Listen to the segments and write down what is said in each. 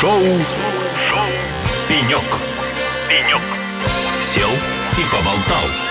Шоу Шоу Пенек. Пенек. Сел и поболтал.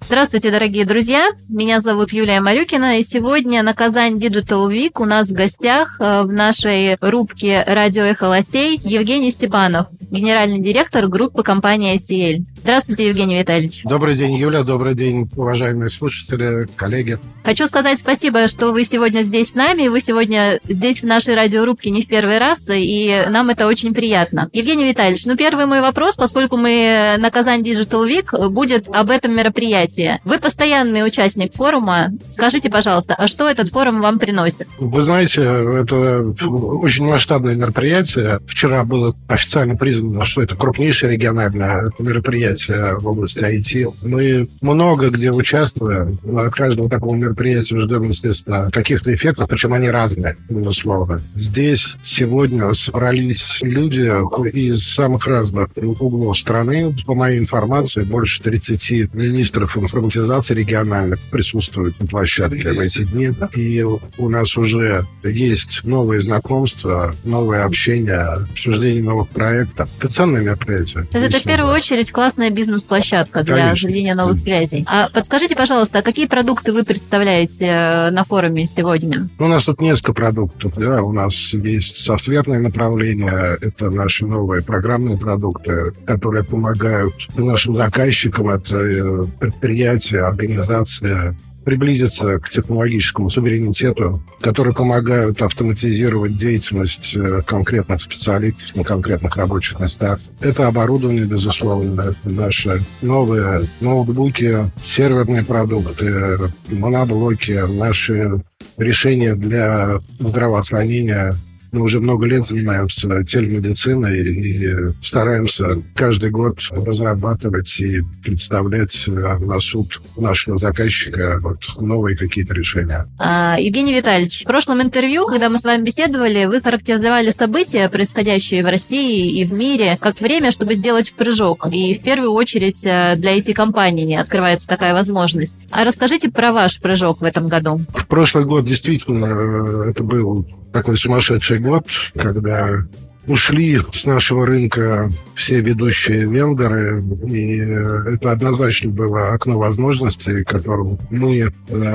Здравствуйте, дорогие друзья! Меня зовут Юлия Марюкина, и сегодня на Казань Digital Week у нас в гостях э, в нашей рубке «Радио Эхо Лосей» Евгений Степанов, генеральный директор группы компании ICL. Здравствуйте, Евгений Витальевич. Добрый день, Юля. Добрый день, уважаемые слушатели, коллеги. Хочу сказать спасибо, что вы сегодня здесь с нами. Вы сегодня здесь в нашей радиорубке не в первый раз, и нам это очень приятно. Евгений Витальевич, ну первый мой вопрос, поскольку мы на Казань Digital Week, будет об этом мероприятии. Вы постоянный участник форума. Скажите, пожалуйста, а что этот форум вам приносит? Вы знаете, это очень масштабное мероприятие. Вчера было официально признано, что это крупнейшее региональное мероприятие мероприятия в области IT. Мы много где участвуем. От каждого такого мероприятия ждем, естественно, каких-то эффектов, причем они разные, безусловно. Здесь сегодня собрались люди из самых разных углов страны. По моей информации, больше 30 министров информатизации региональных присутствуют на площадке в эти дни. И у нас уже есть новые знакомства, новое общение, обсуждение новых проектов. Это ценное мероприятие. Это в первую очередь классное классная бизнес-площадка для Конечно. заведения новых связей. А подскажите, пожалуйста, а какие продукты вы представляете э, на форуме сегодня? У нас тут несколько продуктов. Да? У нас есть софтверное направление, это наши новые программные продукты, которые помогают нашим заказчикам, это э, предприятия, организации, приблизиться к технологическому суверенитету, которые помогают автоматизировать деятельность э, конкретных специалистов на конкретных рабочих местах. Это оборудование, безусловно, наши новые ноутбуки, серверные продукты, моноблоки, наши решения для здравоохранения, мы уже много лет занимаемся телемедициной и стараемся каждый год разрабатывать и представлять на суд нашего заказчика вот новые какие-то решения. А, Евгений Витальевич, в прошлом интервью, когда мы с вами беседовали, вы характеризовали события, происходящие в России и в мире, как время, чтобы сделать прыжок. И в первую очередь э, для IT-компаний открывается такая возможность. А расскажите про ваш прыжок в этом году. В прошлый год действительно э, это был такой сумасшедший год, когда ушли с нашего рынка все ведущие вендоры, и это однозначно было окно возможностей, которым мы э,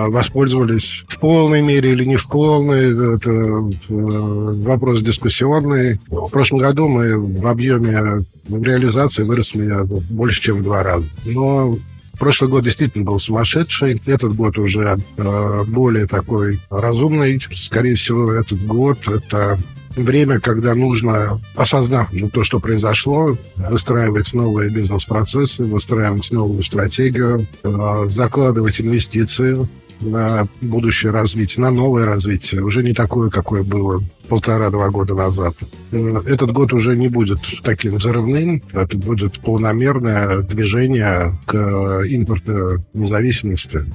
воспользовались в полной мере или не в полной. Это э, вопрос дискуссионный. В прошлом году мы в объеме реализации выросли больше, чем в два раза. Но Прошлый год действительно был сумасшедший. Этот год уже э, более такой разумный. Скорее всего, этот год — это время, когда нужно, осознав то, что произошло, выстраивать новые бизнес-процессы, выстраивать новую стратегию, э, закладывать инвестиции на будущее развитие, на новое развитие, уже не такое, какое было полтора-два года назад. Этот год уже не будет таким взрывным, это будет полномерное движение к импорту независимости.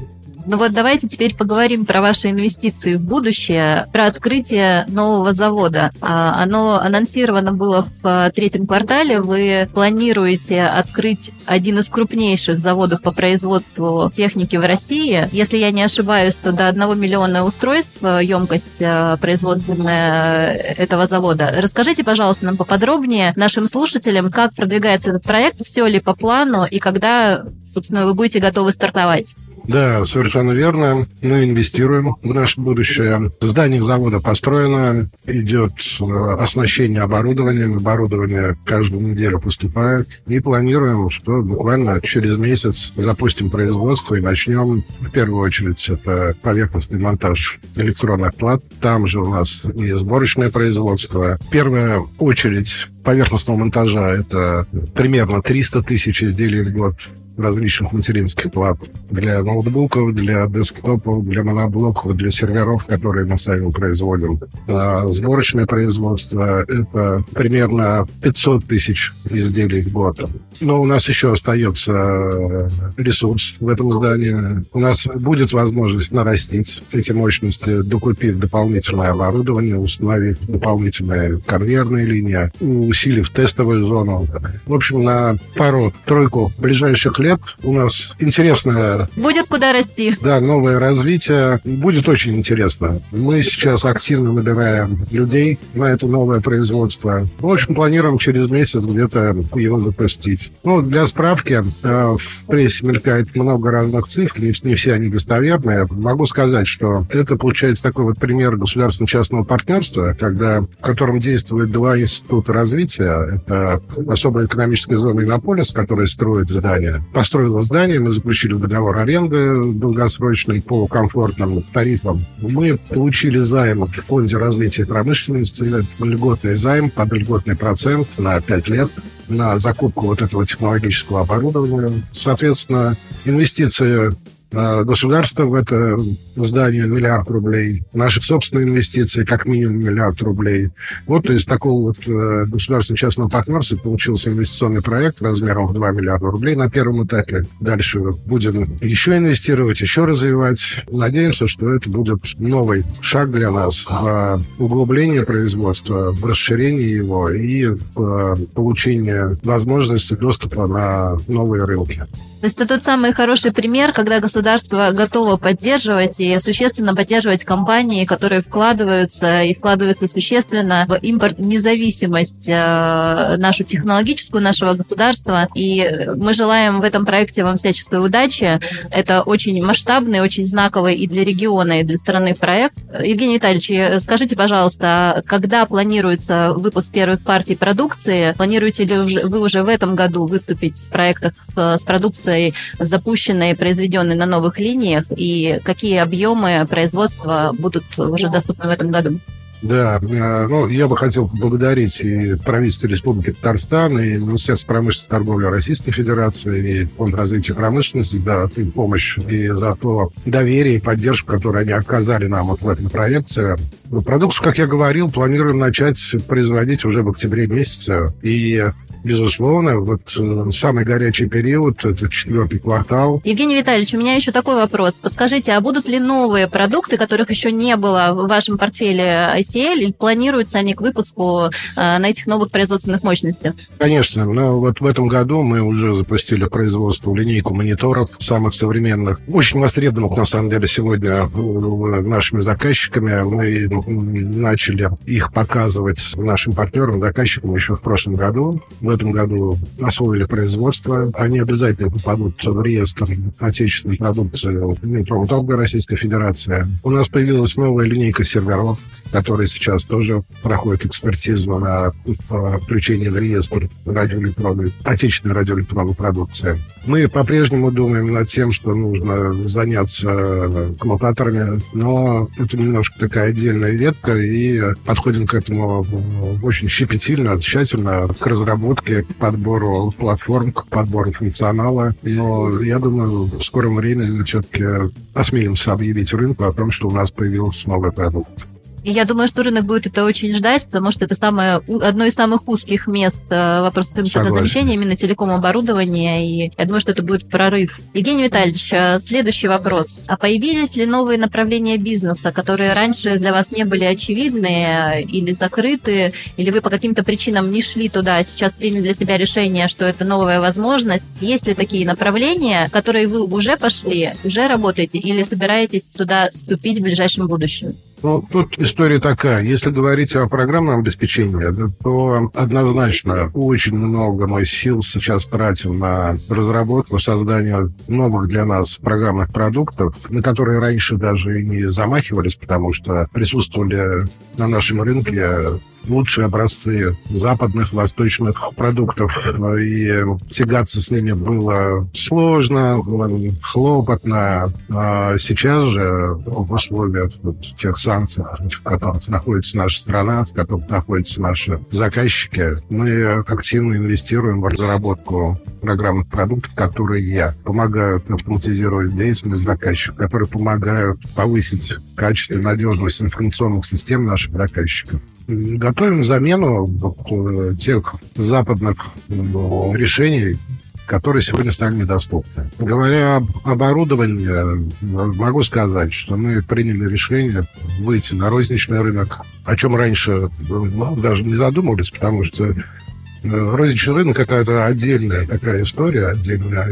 Ну вот давайте теперь поговорим про ваши инвестиции в будущее, про открытие нового завода. А, оно анонсировано было в а, третьем квартале. Вы планируете открыть один из крупнейших заводов по производству техники в России. Если я не ошибаюсь, то до 1 миллиона устройств емкость а, производственная этого завода. Расскажите, пожалуйста, нам поподробнее, нашим слушателям, как продвигается этот проект, все ли по плану и когда, собственно, вы будете готовы стартовать. Да, совершенно верно. Мы инвестируем в наше будущее. Здание завода построено, идет э, оснащение оборудованием. Оборудование каждую неделю поступает. И планируем, что буквально через месяц запустим производство и начнем, в первую очередь, это поверхностный монтаж электронных плат. Там же у нас и сборочное производство. Первая очередь поверхностного монтажа – это примерно 300 тысяч изделий в год различных материнских плат для ноутбуков, для десктопов, для моноблоков, для серверов, которые мы сами производим. А сборочное производство — это примерно 500 тысяч изделий в год. Но у нас еще остается ресурс в этом здании. У нас будет возможность нарастить эти мощности, докупив дополнительное оборудование, установив дополнительные конвейерные линии, усилив тестовую зону. В общем, на пару-тройку ближайших лет. У нас интересное... Будет куда расти. Да, новое развитие. Будет очень интересно. Мы сейчас активно набираем людей на это новое производство. В общем, планируем через месяц где-то его запустить. Ну, для справки, э, в прессе мелькает много разных цифр, не все они достоверные. Могу сказать, что это получается такой вот пример государственно-частного партнерства, когда, в котором действуют два института развития. Это особая экономическая зона Иннополис, которая строит здание. Построила здание, мы заключили договор аренды долгосрочный по комфортным тарифам. Мы получили займ в Фонде развития промышленности, льготный займ под льготный процент на 5 лет на закупку вот этого технологического оборудования. Соответственно, инвестиции а, государства в это здание миллиард рублей, наши собственные инвестиции как минимум миллиард рублей. Вот из такого вот э, государственно-частного партнерства получился инвестиционный проект размером в 2 миллиарда рублей на первом этапе. Дальше будем еще инвестировать, еще развивать. Надеемся, что это будет новый шаг для нас в углублении производства, в расширении его и в э, получении возможности доступа на новые рынки. То есть это тот самый хороший пример, когда государство готово поддерживать и существенно поддерживать компании, которые вкладываются и вкладываются существенно в импорт независимость э, нашу технологическую нашего государства. И мы желаем в этом проекте вам всяческой удачи. Это очень масштабный, очень знаковый и для региона, и для страны проект. Евгений Витальевич, скажите, пожалуйста, когда планируется выпуск первых партий продукции? Планируете ли вы уже в этом году выступить в проектах э, с продукцией запущенной произведенной на новых линиях, и какие объемы производства будут уже доступны в этом году? Да, э, ну, я бы хотел поблагодарить и правительство Республики Татарстан, и Министерство промышленности и торговли Российской Федерации, и Фонд развития промышленности за помощь и за то доверие и поддержку, которую они оказали нам вот в этом проекте. Продукцию, как я говорил, планируем начать производить уже в октябре месяце. И безусловно, вот э, самый горячий период, это четвертый квартал. Евгений Витальевич, у меня еще такой вопрос. Подскажите, а будут ли новые продукты, которых еще не было в вашем портфеле ICL, или планируются они к выпуску э, на этих новых производственных мощностях? Конечно, но вот в этом году мы уже запустили производство линейку мониторов самых современных, очень востребованных, на самом деле, сегодня э, нашими заказчиками. Мы начали их показывать нашим партнерам, заказчикам еще в прошлом году. В этом году освоили производство. Они обязательно попадут в реестр отечественной продукции Минпромторга Российской Федерации. У нас появилась новая линейка серверов, которая сейчас тоже проходит экспертизу на включение в реестр радиоэлектронной, отечественной радиоэлектронной продукции. Мы по-прежнему думаем над тем, что нужно заняться коммутаторами, но это немножко такая отдельная ветка, и подходим к этому очень щепетильно, тщательно к разработке разработке, к подбору платформ, к подбору функционала. Но я думаю, в скором времени все-таки осмелимся объявить рынку о том, что у нас появился новый продукт. И я думаю, что рынок будет это очень ждать, потому что это самое, одно из самых узких мест э, вопросов импортозамещения, именно телеком-оборудования, и я думаю, что это будет прорыв. Евгений Витальевич, э, следующий вопрос. А появились ли новые направления бизнеса, которые раньше для вас не были очевидны или закрыты, или вы по каким-то причинам не шли туда, а сейчас приняли для себя решение, что это новая возможность? Есть ли такие направления, которые вы уже пошли, уже работаете, или собираетесь туда вступить в ближайшем будущем? Ну, тут история такая. Если говорить о программном обеспечении, то однозначно очень много мы сил сейчас тратим на разработку, создание новых для нас программных продуктов, на которые раньше даже и не замахивались, потому что присутствовали на нашем рынке лучшие образцы западных, восточных продуктов. И тягаться с ними было сложно, хлопотно. А сейчас же в условиях вот тех санкций, в которых находится наша страна, в которых находятся наши заказчики, мы активно инвестируем в разработку программных продуктов, которые помогают автоматизировать деятельность заказчиков, которые помогают повысить качество и надежность информационных систем наших заказчиков готовим замену тех западных ну, решений, которые сегодня стали недоступны. Говоря об оборудовании, могу сказать, что мы приняли решение выйти на розничный рынок, о чем раньше ну, даже не задумывались, потому что розничный рынок это, это отдельная такая история, отдельная,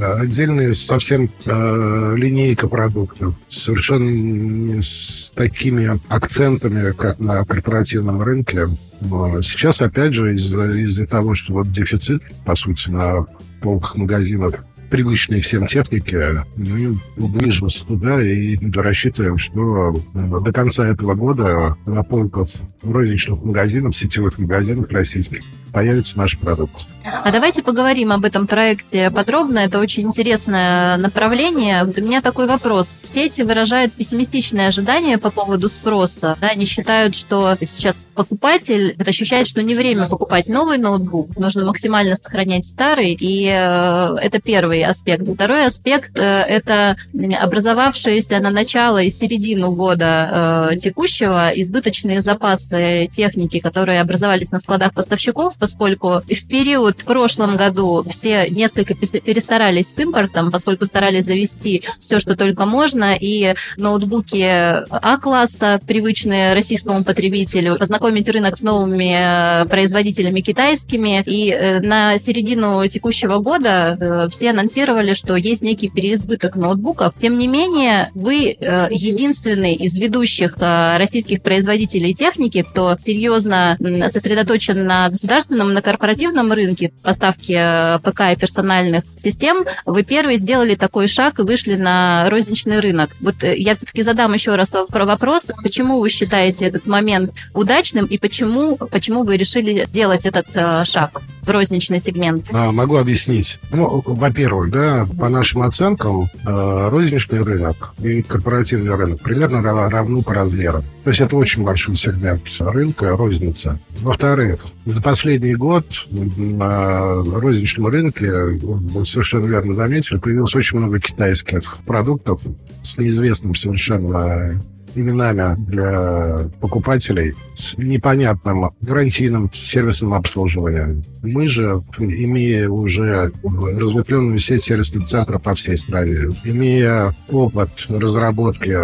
а, отдельная совсем э, линейка продуктов, совершенно с такими акцентами, как на корпоративном рынке. Но сейчас, опять же, из-за из того, что вот дефицит, по сути, на полках магазинов привычной всем технике, мы движемся туда и рассчитываем, что э, до конца этого года на полках розничных магазинов, сетевых магазинов российских появится наш продукт. А давайте поговорим об этом проекте подробно. Это очень интересное направление. У меня такой вопрос. Сети выражают пессимистичные ожидания по поводу спроса. Да, они считают, что сейчас покупатель ощущает, что не время покупать новый ноутбук. Нужно максимально сохранять старый. И э, это первый аспект. Второй аспект э, это образовавшиеся на начало и середину года э, текущего избыточные запасы техники, которые образовались на складах поставщиков, поскольку в период в прошлом году все несколько перестарались с импортом, поскольку старались завести все, что только можно, и ноутбуки А-класса, привычные российскому потребителю, познакомить рынок с новыми э, производителями китайскими. И э, на середину текущего года э, все анонсировали, что есть некий переизбыток ноутбуков. Тем не менее, вы единственный из ведущих российских производителей техники, кто серьезно сосредоточен на государственном государственном, на корпоративном рынке поставки э, ПК и персональных систем вы первые сделали такой шаг и вышли на розничный рынок. Вот э, я все-таки задам еще раз вопрос, почему вы считаете этот момент удачным и почему, почему вы решили сделать этот э, шаг? в розничный сегмент? А, могу объяснить. Ну, во-первых, да, по нашим оценкам, розничный рынок и корпоративный рынок примерно равны по размерам. То есть это очень большой сегмент рынка, розница. Во-вторых, за последний год на розничном рынке, вы совершенно верно заметили, появилось очень много китайских продуктов с неизвестным совершенно именами для покупателей с непонятным гарантийным сервисным обслуживанием. Мы же, имея уже разветвленную сеть сервисных центров по всей стране, имея опыт разработки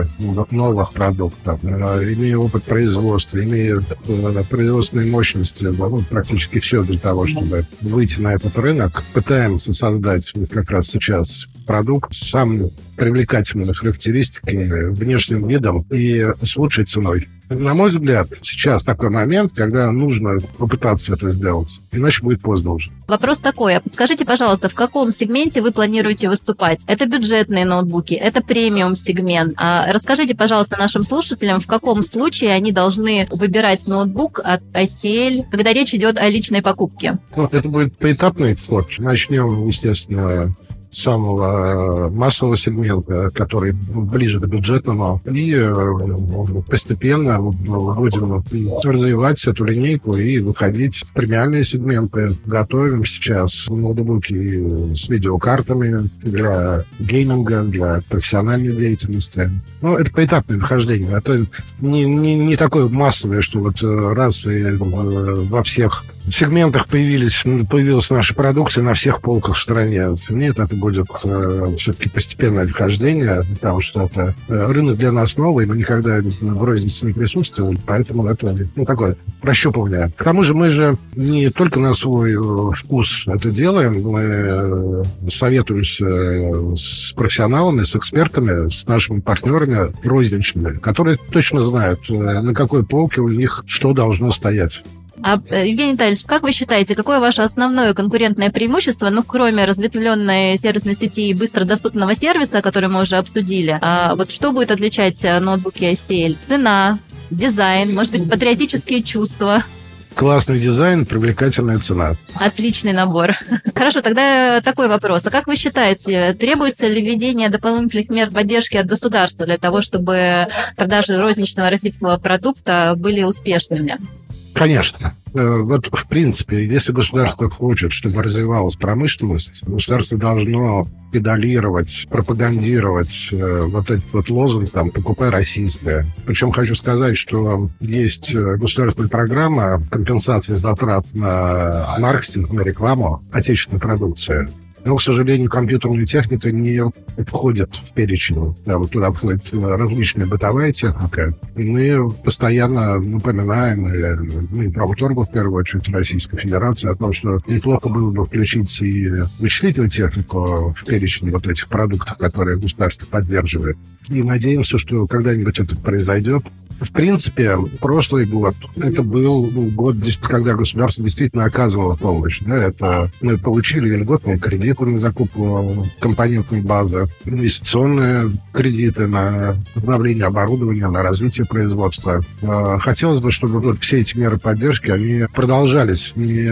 новых продуктов, э, имея опыт производства, имея э, производственные мощности, ну, практически все для того, чтобы выйти на этот рынок, пытаемся создать как раз сейчас продукт с самыми привлекательными характеристиками, внешним видом и с лучшей ценой. На мой взгляд, сейчас такой момент, когда нужно попытаться это сделать, иначе будет поздно уже. Вопрос такой, а подскажите, пожалуйста, в каком сегменте вы планируете выступать? Это бюджетные ноутбуки, это премиум-сегмент. А расскажите, пожалуйста, нашим слушателям, в каком случае они должны выбирать ноутбук от ICL, когда речь идет о личной покупке? Ну, это будет поэтапный вход. Начнем, естественно, самого э, массового сегмента, который ближе к бюджетному. И э, постепенно будем развивать эту линейку и выходить в премиальные сегменты. Готовим сейчас ноутбуки с видеокартами для гейминга, для профессиональной деятельности. Ну, это поэтапное вхождение. Это не, не, не такое массовое, что вот э, раз и во всех сегментах появились, появилась наша продукция на всех полках в стране. Нет, это будет э, все-таки постепенное вхождение, потому что это э, рынок для нас новый, мы никогда в рознице не присутствовали, поэтому это ну, такое прощупывание. К тому же мы же не только на свой э, вкус это делаем, мы э, советуемся с профессионалами, с экспертами, с нашими партнерами розничными, которые точно знают, на какой полке у них что должно стоять. А, э, Евгений Витальевич, как вы считаете, какое ваше основное конкурентное преимущество, ну, кроме разветвленной сервисной сети и быстро доступного сервиса, который мы уже обсудили, а вот что будет отличать э, ноутбуки ICL? Цена, дизайн, может быть, патриотические чувства? Классный дизайн, привлекательная цена. Отличный набор. Хорошо, тогда такой вопрос. А как вы считаете, требуется ли введение дополнительных мер поддержки от государства для того, чтобы продажи розничного российского продукта были успешными? Конечно. Э, вот, в принципе, если государство хочет, чтобы развивалась промышленность, государство должно педалировать, пропагандировать э, вот этот вот лозунг, там, «покупай российское». Причем хочу сказать, что есть э, государственная программа компенсации затрат на маркетинг, на рекламу отечественной продукции. Но, к сожалению, компьютерная техника не входит в перечень. Там туда входит различная бытовая техника. И мы постоянно напоминаем, ну, и промторгу, в первую очередь, Российской Федерации, о том, что неплохо было бы включить и вычислительную технику в перечень вот этих продуктов, которые государство поддерживает. И надеемся, что когда-нибудь это произойдет. В принципе, прошлый год, это был год, когда государство действительно оказывало помощь. Да, это мы получили льготные кредиты на закупку компонентной базы, инвестиционные кредиты на обновление оборудования, на развитие производства. А, хотелось бы, чтобы вот все эти меры поддержки, они продолжались, не,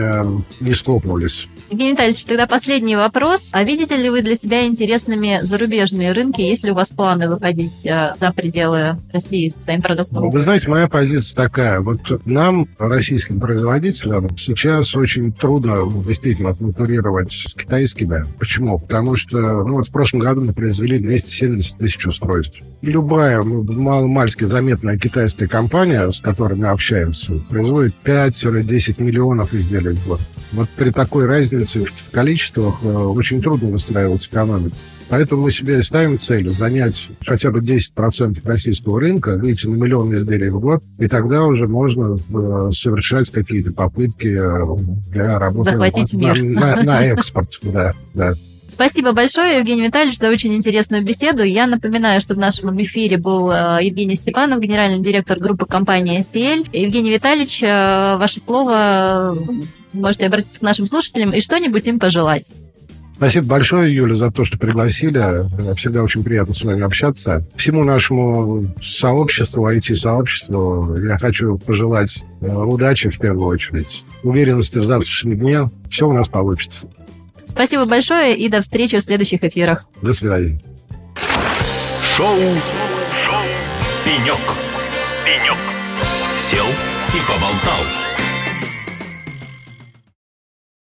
не схлопнулись. Евгений Витальевич, тогда последний вопрос. А видите ли вы для себя интересными зарубежные рынки? Есть ли у вас планы выходить э, за пределы России со своим продуктом? Вы знаете, моя позиция такая. Вот нам, российским производителям, сейчас очень трудно действительно конкурировать с китайскими. Почему? Потому что ну, вот в прошлом году мы произвели 270 тысяч устройств. Любая ну, мало-мальски заметная китайская компания, с которой мы общаемся, производит 5-10 миллионов изделий в год. Вот при такой разнице разницы в количествах э, очень трудно выстраивать экономику. Поэтому мы себе ставим целью занять хотя бы 10% российского рынка, выйти на миллион изделий в год, и тогда уже можно э, совершать какие-то попытки э, для работы Захватить на, мир. На, на экспорт. Да, да. Спасибо большое, Евгений Витальевич, за очень интересную беседу. Я напоминаю, что в нашем эфире был Евгений Степанов, генеральный директор группы компании SEL. Евгений Витальевич, ваше слово можете обратиться к нашим слушателям и что-нибудь им пожелать. Спасибо большое, Юля, за то, что пригласили. Всегда очень приятно с вами общаться. Всему нашему сообществу, IT-сообществу я хочу пожелать э, удачи в первую очередь, уверенности в завтрашнем дне. Все у нас получится. Спасибо большое и до встречи в следующих эфирах. До свидания. Шоу, Шоу. «Пенек». «Пенек». Сел и поболтал.